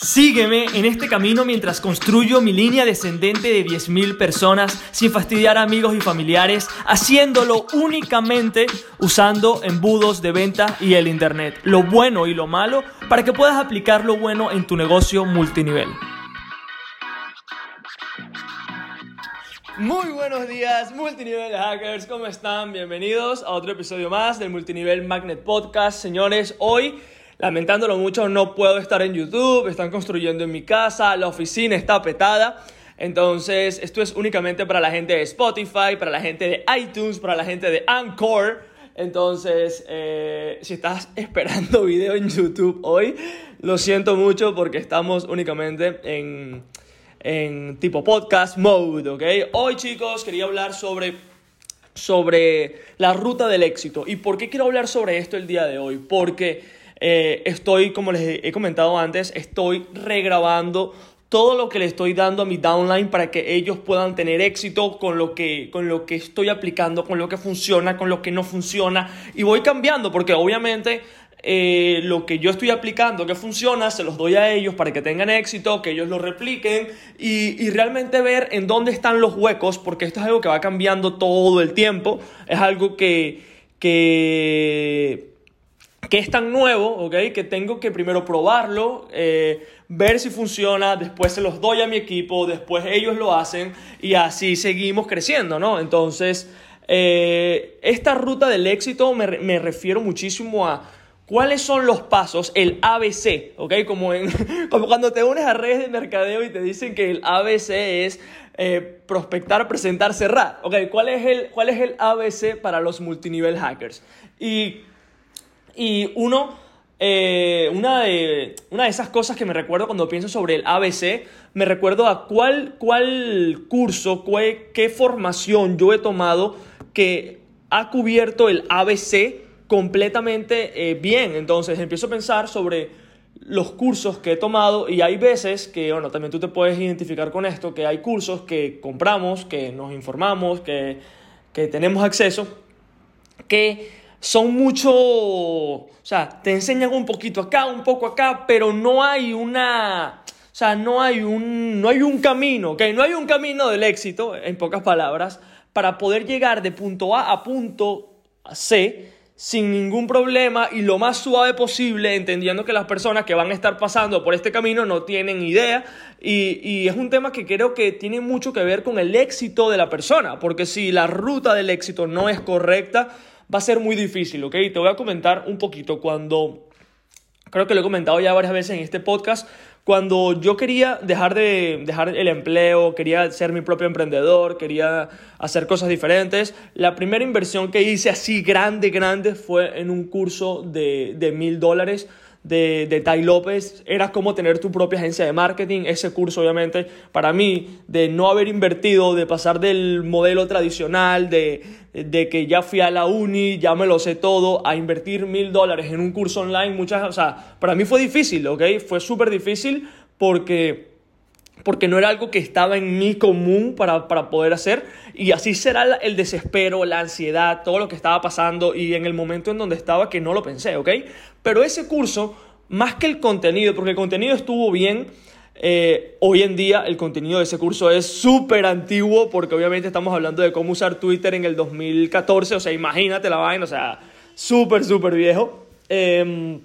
Sígueme en este camino mientras construyo mi línea descendente de 10.000 personas sin fastidiar a amigos y familiares, haciéndolo únicamente usando embudos de venta y el Internet, lo bueno y lo malo, para que puedas aplicar lo bueno en tu negocio multinivel. Muy buenos días, multinivel hackers, ¿cómo están? Bienvenidos a otro episodio más del Multinivel Magnet Podcast. Señores, hoy Lamentándolo mucho, no puedo estar en YouTube, están construyendo en mi casa, la oficina está petada. Entonces, esto es únicamente para la gente de Spotify, para la gente de iTunes, para la gente de Anchor. Entonces, eh, si estás esperando video en YouTube hoy, lo siento mucho porque estamos únicamente en, en tipo podcast mode, ¿ok? Hoy, chicos, quería hablar sobre, sobre la ruta del éxito. ¿Y por qué quiero hablar sobre esto el día de hoy? Porque eh, estoy, como les he comentado antes, estoy regrabando todo lo que le estoy dando a mi downline para que ellos puedan tener éxito con lo que, con lo que estoy aplicando, con lo que funciona, con lo que no funciona. Y voy cambiando porque obviamente eh, lo que yo estoy aplicando que funciona, se los doy a ellos para que tengan éxito, que ellos lo repliquen y, y, realmente ver en dónde están los huecos, porque esto es algo que va cambiando todo el tiempo, es algo que, que que es tan nuevo, ¿ok? Que tengo que primero probarlo, eh, ver si funciona, después se los doy a mi equipo, después ellos lo hacen y así seguimos creciendo, ¿no? Entonces, eh, esta ruta del éxito me, refiero muchísimo a cuáles son los pasos, el ABC, ¿ok? Como, en, como cuando te unes a redes de mercadeo y te dicen que el ABC es eh, prospectar, presentar, cerrar, ¿ok? ¿Cuál es, el, ¿Cuál es el ABC para los multinivel hackers? Y y uno, eh, una, de, una de esas cosas que me recuerdo cuando pienso sobre el ABC, me recuerdo a cuál, cuál curso, qué formación yo he tomado que ha cubierto el ABC completamente eh, bien. Entonces empiezo a pensar sobre los cursos que he tomado y hay veces que, bueno, también tú te puedes identificar con esto, que hay cursos que compramos, que nos informamos, que, que tenemos acceso, que son mucho, o sea, te enseñan un poquito acá, un poco acá, pero no hay una, o sea, no hay un, no hay un camino, ¿ok? No hay un camino del éxito, en pocas palabras, para poder llegar de punto A a punto C sin ningún problema y lo más suave posible, entendiendo que las personas que van a estar pasando por este camino no tienen idea y, y, es un tema que creo que tiene mucho que ver con el éxito de la persona, porque si la ruta del éxito no es correcta, va a ser muy difícil, ¿ok? Te voy a comentar un poquito cuando, creo que lo he comentado ya varias veces en este podcast, cuando yo quería dejar de dejar el empleo, quería ser mi propio emprendedor, quería hacer cosas diferentes, la primera inversión que hice así grande, grande fue en un curso de mil dólares de, de Tai López era como tener tu propia agencia de marketing. Ese curso, obviamente, para mí, de no haber invertido, de pasar del modelo tradicional, de, de que ya fui a la uni, ya me lo sé todo, a invertir mil dólares en un curso online, muchas, o sea, para mí fue difícil, ¿ok? Fue súper difícil porque porque no era algo que estaba en mi común para, para, poder hacer. Y así será el desespero, la ansiedad, todo lo que estaba pasando y en el momento en donde estaba que no lo pensé, ¿ok? Pero ese curso, más que el contenido, porque el contenido estuvo bien, eh, hoy en día el contenido de ese curso es súper antiguo porque obviamente estamos hablando de cómo usar Twitter en el 2014, o sea, imagínate la vaina, o sea, súper, súper viejo. Em,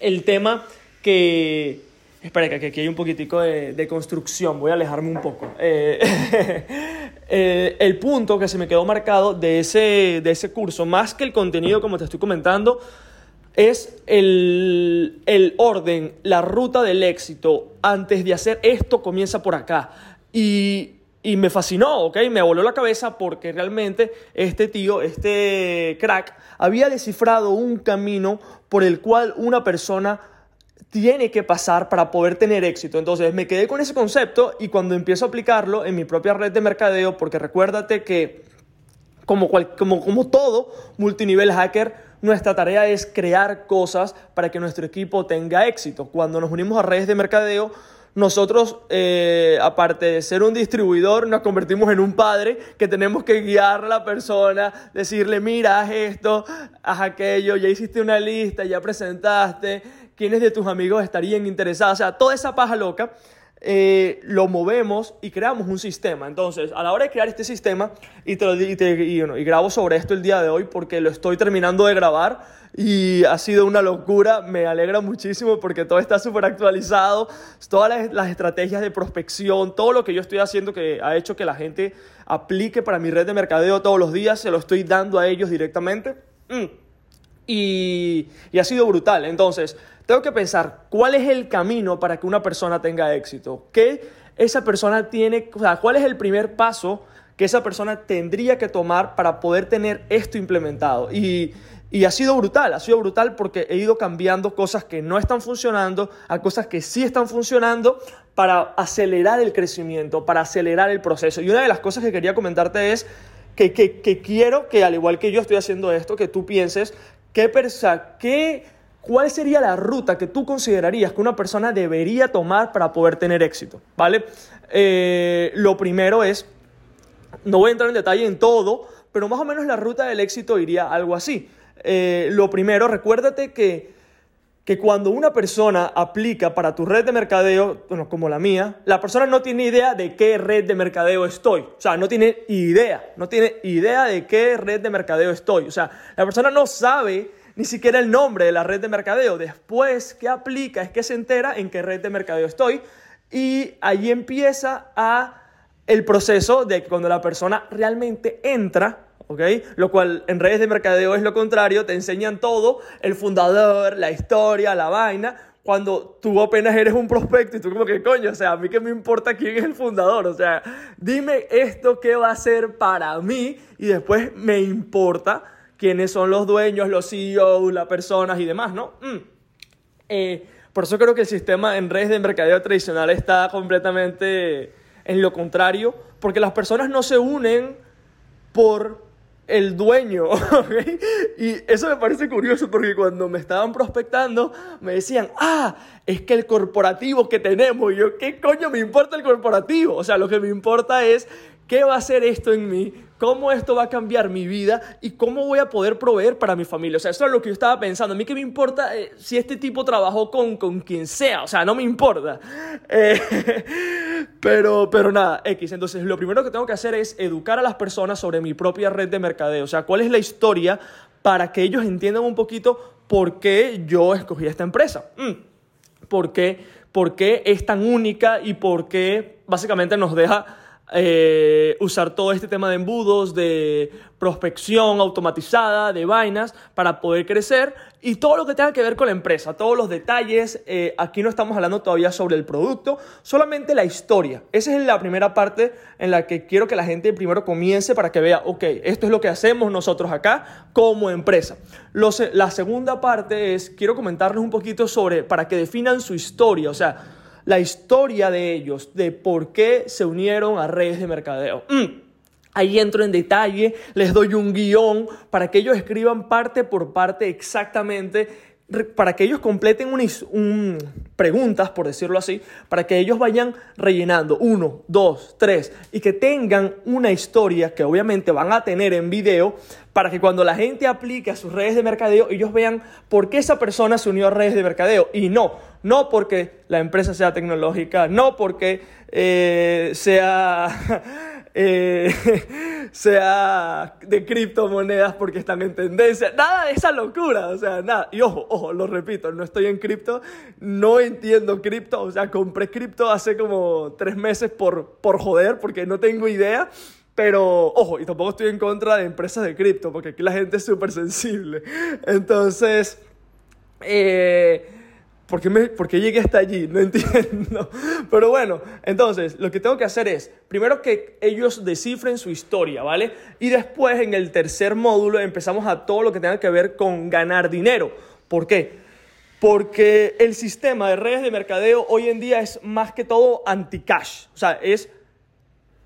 el tema que Espera, que aquí hay un poquitico de, construcción, voy a alejarme un poco. Eh, eh, el punto que se me quedó marcado de ese, de ese curso, más que el contenido, como te estoy comentando, es el, el orden, la ruta del éxito. Antes de hacer esto, comienza por acá. Y y me fascinó, ¿ok? Me voló la cabeza porque realmente este tío, este crack, había descifrado un camino por el cual una persona tiene que pasar para poder tener éxito. Entonces me quedé con ese concepto y cuando empiezo a aplicarlo en mi propia red de mercadeo, porque recuérdate que como, como, como todo multinivel hacker, nuestra tarea es crear cosas para que nuestro equipo tenga éxito. Cuando nos unimos a redes de mercadeo, nosotros, eh, aparte de ser un distribuidor, nos convertimos en un padre que tenemos que guiar a la persona, decirle, mira, haz esto, haz aquello, ya hiciste una lista, ya presentaste, quiénes de tus amigos estarían interesados, o sea, toda esa paja loca. Eh, lo movemos y creamos un sistema. Entonces, a la hora de crear este sistema, y, te, y, y grabo sobre esto el día de hoy porque lo estoy terminando de grabar y ha sido una locura, me alegra muchísimo porque todo está súper actualizado, todas las, estrategias de prospección, todo lo que yo estoy haciendo que ha hecho que la gente aplique para mi red de mercadeo todos los días, se lo estoy dando a ellos directamente. Mm. Y, ha sido brutal. Entonces, tengo que pensar cuál es el camino para que una persona tenga éxito. ¿Qué esa persona tiene, o sea, cuál es el primer paso que esa persona tendría que tomar para poder tener esto implementado? Y, y ha sido brutal, ha sido brutal porque he ido cambiando cosas que no están funcionando a cosas que sí están funcionando para acelerar el crecimiento, para acelerar el proceso. Y una de las cosas que quería comentarte es que, que quiero que, al igual que yo estoy haciendo esto, que tú pienses qué, qué ¿Cuál sería la ruta que tú considerarías que una persona debería tomar para poder tener éxito? ¿Vale? Eh, lo primero es, no voy a entrar en detalle en todo, pero más o menos la ruta del éxito iría algo así. Eh, lo primero, recuérdate que, que cuando una persona aplica para tu red de mercadeo, bueno, como la mía, la persona no tiene idea de qué red de mercadeo estoy. O sea, no tiene idea, no tiene idea de qué red de mercadeo estoy. O sea, la persona no sabe ni siquiera el nombre de la red de mercadeo. Después que aplica es que se entera en qué red de mercadeo estoy y ahí empieza a el proceso de que cuando la persona realmente entra, ¿ok? Lo cual en redes de mercadeo es lo contrario, te enseñan todo, el fundador, la historia, la vaina, cuando tú apenas eres un prospecto y tú como que coño, o sea, a mí que me importa quién es el fundador, o sea, dime esto qué va a ser para mí y después me importa quiénes son los dueños, los CEOs, las personas y demás, ¿no? Mm. Eh, por eso creo que el sistema en redes de mercadeo tradicional está completamente en lo contrario, porque las personas no se unen por el dueño. Y eso me parece curioso porque cuando me estaban prospectando me decían, ah, es que el corporativo que tenemos, y yo, ¿qué coño me importa el corporativo? O sea, lo que me importa es qué va a hacer esto en mí, cómo esto va a cambiar mi vida y cómo voy a poder proveer para mi familia. O sea, eso es lo que yo estaba pensando. A mí qué me importa eh, si este tipo trabajó con, con quien sea, o sea, no me importa. Eh, pero, pero nada, X. Entonces, lo primero que tengo que hacer es educar a las personas sobre mi propia red de mercadeo. O sea, cuál es la historia para que ellos entiendan un poquito por qué yo escogí esta empresa. Mm. ¿Por qué, ¿Por qué es tan única y por qué básicamente nos deja eh, usar todo este tema de embudos, de prospección automatizada, de vainas, para poder crecer y todo lo que tenga que ver con la empresa, todos los detalles. Eh, aquí no estamos hablando todavía sobre el producto, solamente la historia. Esa es la primera parte en la que quiero que la gente primero comience para que vea, ok, esto es lo que hacemos nosotros acá como empresa. la segunda parte es, quiero comentarles un poquito sobre, para que definan su historia, o sea, la historia de ellos, de por qué se unieron a redes de mercadeo. Mm. Ahí entro en detalle, les doy un guion para que ellos escriban parte por parte exactamente para que ellos completen un, preguntas, por decirlo así, para que ellos vayan rellenando uno, dos, tres, y que tengan una historia que obviamente van a tener en video, para que cuando la gente aplique a sus redes de mercadeo, ellos vean por qué esa persona se unió a redes de mercadeo. Y no, no porque la empresa sea tecnológica, no porque eh, sea eh, sea de criptomonedas porque están en tendencia. Nada de esa locura, o sea, nada. Y ojo, ojo, lo repito, no estoy en cripto, no entiendo cripto, o sea, compré cripto hace como tres meses por, por joder, porque no tengo idea. Pero, ojo, y tampoco estoy en contra de empresas de cripto, porque aquí la gente es súper sensible. Entonces, eh, ¿Por qué, me, llegué hasta allí? No entiendo. Pero bueno, entonces lo que tengo que hacer es, primero que ellos descifren su historia, ¿vale? Y después en el tercer módulo empezamos a todo lo que tenga que ver con ganar dinero. ¿Por qué? Porque el sistema de redes de mercadeo hoy en día es más que todo anti-cash. O sea, es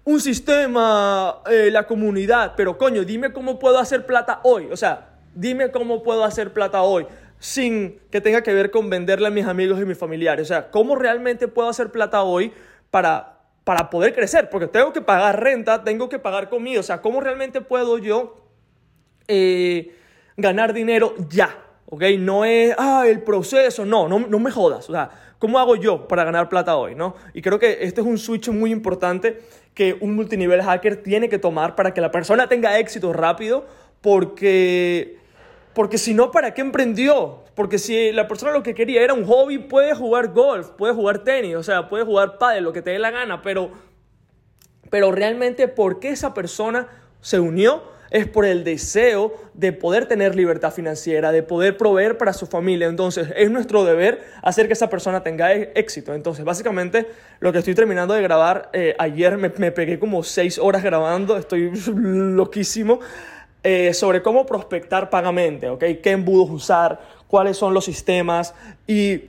un sistema, eh, la comunidad, pero coño, dime cómo puedo hacer plata hoy. O sea, dime cómo puedo hacer plata hoy sin que tenga que ver con venderle a mis amigos y mis familiares. O sea, ¿cómo realmente puedo hacer plata hoy para, para poder crecer? Porque tengo que pagar renta, tengo que pagar comida. O sea, ¿cómo realmente puedo yo eh, ganar dinero ya? ¿ok? No es, ah, el proceso, no, no, no me jodas, o sea, ¿cómo hago yo para ganar plata hoy, no? Y creo que este es un switch muy importante que un multinivel hacker tiene que tomar para que la persona tenga éxito rápido, porque, porque si no, ¿para qué emprendió? Porque si la persona lo que quería era un hobby, puede jugar golf, puede jugar tenis, o sea, puede jugar pádel, lo que te dé la gana, pero, pero realmente, ¿por qué esa persona se unió? es por el deseo de poder tener libertad financiera, de poder proveer para su familia. Entonces, es nuestro deber hacer que esa persona tenga e-, éxito. Entonces, básicamente, lo que estoy terminando de grabar, eh, ayer me, pegué como seis horas grabando, estoy loquísimo, eh, sobre cómo prospectar pagamente, ¿ok? ¿Qué embudos usar? ¿Cuáles son los sistemas? Y,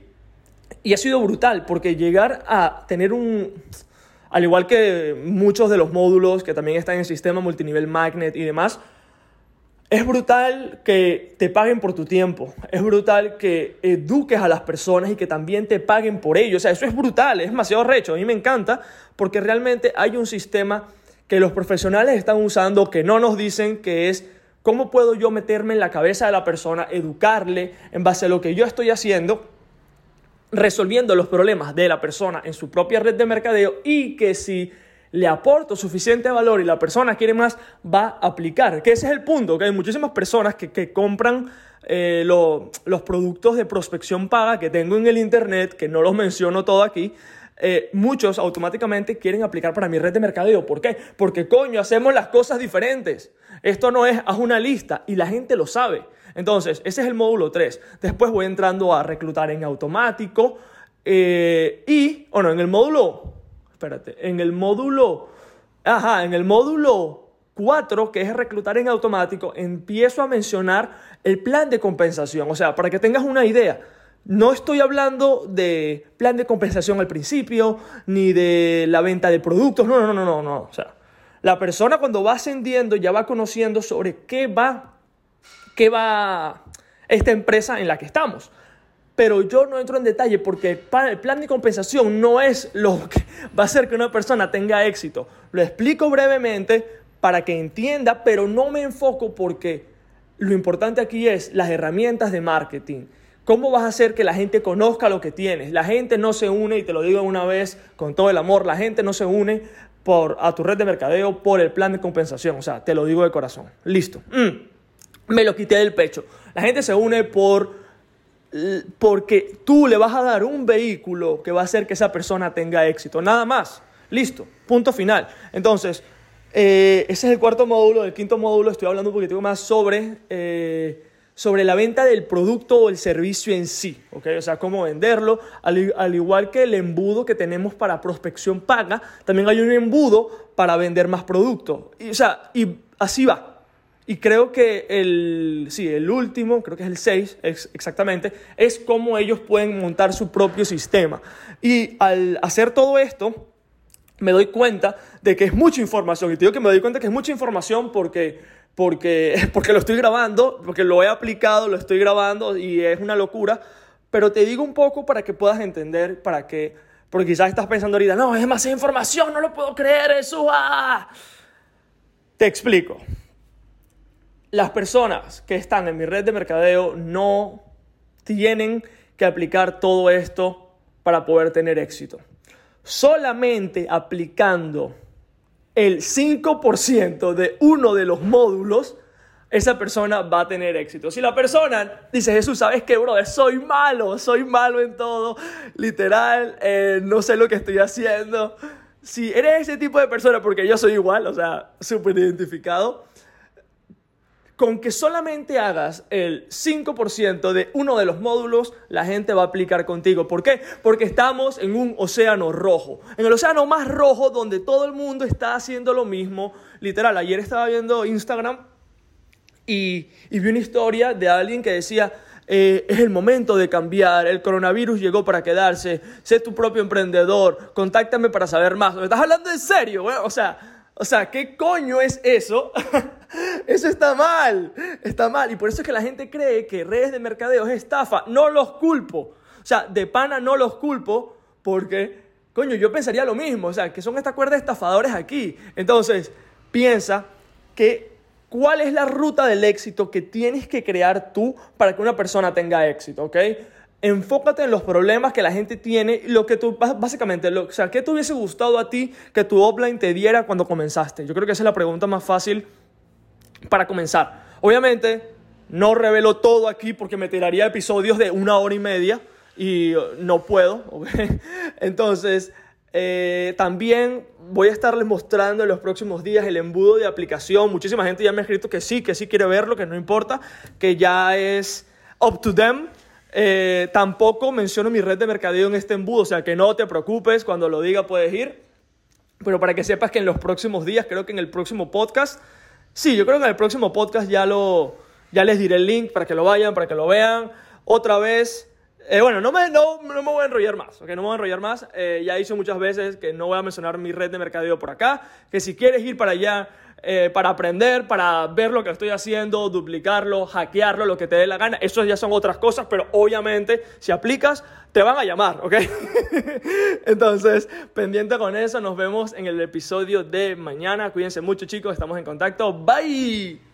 y ha sido brutal, porque llegar a tener un al igual que muchos de los módulos que también están en el sistema multinivel magnet y demás, es brutal que te paguen por tu tiempo, es brutal que eduques a las personas y que también te paguen por ello. O sea, eso es brutal, es demasiado recho. A mí me encanta porque realmente hay un sistema que los profesionales están usando que no nos dicen que es cómo puedo yo meterme en la cabeza de la persona, educarle en base a lo que yo estoy haciendo resolviendo los problemas de la persona en su propia red de mercadeo y que si le aporto suficiente valor y la persona quiere más, va a aplicar. Que ese es el punto, que hay muchísimas personas que, compran eh, los productos de prospección paga que tengo en el Internet, que no los menciono todo aquí, eh, muchos automáticamente quieren aplicar para mi red de mercadeo. ¿Por qué? Porque coño, hacemos las cosas diferentes. Esto no es, haz una lista y la gente lo sabe. Entonces, ese es el módulo 3. Después voy entrando a reclutar en automático. Eh, y, bueno, en el módulo, espérate, en el módulo, ajá, en el módulo 4, que es reclutar en automático, empiezo a mencionar el plan de compensación. O sea, para que tengas una idea, no estoy hablando de plan de compensación al principio, ni de la venta de productos, no, no, no, no, no. O sea, la persona cuando va ascendiendo ya va conociendo sobre qué va qué va esta empresa en la que estamos. Pero yo no entro en detalle porque el plan de compensación no es lo que va a hacer que una persona tenga éxito. Lo explico brevemente para que entienda, pero no me enfoco porque lo importante aquí es las herramientas de marketing. ¿Cómo vas a hacer que la gente conozca lo que tienes? La gente no se une, y te lo digo una vez con todo el amor, la gente no se une por, a tu red de mercadeo por el plan de compensación. O sea, te lo digo de corazón. Listo. Mm me lo quité del pecho. La gente se une por porque tú le vas a dar un vehículo que va a hacer que esa persona tenga éxito. Nada más. Listo. Punto final. Entonces, eh, ese es el cuarto módulo. El quinto módulo estoy hablando un poquito más sobre, eh, sobre la venta del producto o el servicio en sí. ¿okay? O sea, cómo venderlo. Al, igual que el embudo que tenemos para prospección paga, también hay un embudo para vender más productos. O sea, y así va. Y creo que el, sí, el último, creo que es el 6 exactamente, es cómo ellos pueden montar su propio sistema. Y al hacer todo esto, me doy cuenta de que es mucha información. Y te digo que me doy cuenta que es mucha información porque, porque, porque lo estoy grabando, porque lo he aplicado, lo estoy grabando y es una locura. Pero te digo un poco para que puedas entender, para que, porque quizás estás pensando ahorita, no, es demasiada información, no lo puedo creer, eso. Ah". Te explico las personas que están en mi red de mercadeo no tienen que aplicar todo esto para poder tener éxito. Solamente aplicando el 5% de uno de los módulos, esa persona va a tener éxito. Si la persona dice, Jesús, ¿sabes qué, brother? Soy malo, soy malo en todo, literal, eh, no sé lo que estoy haciendo. Si eres ese tipo de persona, porque yo soy igual, o sea, súper identificado, con que solamente hagas el 5% de uno de los módulos, la gente va a aplicar contigo. ¿Por qué? Porque estamos en un océano rojo. En el océano más rojo donde todo el mundo está haciendo lo mismo. Literal, ayer estaba viendo Instagram y, vi una historia de alguien que decía, eh, es el momento de cambiar, el coronavirus llegó para quedarse, sé tu propio emprendedor, contáctame para saber más. ¿Me estás hablando en serio? O sea, o sea, ¿qué coño es eso? eso está mal, está mal. Y por eso es que la gente cree que redes de mercadeo es estafa. No los culpo. O sea, de pana no los culpo porque, coño, yo pensaría lo mismo. O sea, que son esta cuerda de estafadores aquí. Entonces, piensa que ¿Cuál es la ruta del éxito que tienes que crear tú para que una persona tenga éxito? ¿Ok? Enfócate en los problemas que la gente tiene lo que tú, básicamente, lo, o sea, ¿qué te hubiese gustado a ti que tu offline te diera cuando comenzaste? Yo creo que esa es la pregunta más fácil para comenzar. Obviamente, no revelo todo aquí porque me tiraría episodios de una hora y media y no puedo. Entonces, eh, también voy a estarles mostrando en los próximos días el embudo de aplicación. Muchísima gente ya me ha escrito que sí, que sí quiere verlo, que no importa, que ya es up to them. Eh, tampoco menciono mi red de mercadeo en este embudo, o sea que no te preocupes, cuando lo diga puedes ir. Pero para que sepas que en los próximos días, creo que en el próximo podcast, sí, yo creo que en el próximo podcast ya, lo, ya les diré el link para que lo vayan, para que lo vean. Otra vez, eh, bueno, no me, no, no, me voy a enrollar más, ¿ok? No me voy a enrollar más. Eh, ya hice muchas veces que no voy a mencionar mi red de mercadeo por acá, que si quieres ir para allá eh, para aprender, para ver lo que estoy haciendo, duplicarlo, hackearlo, lo que te dé la gana, eso ya son otras cosas, pero obviamente si aplicas, te van a llamar, ¿ok? Entonces, pendiente con eso, nos vemos en el episodio de mañana. Cuídense mucho chicos, estamos en contacto. Bye.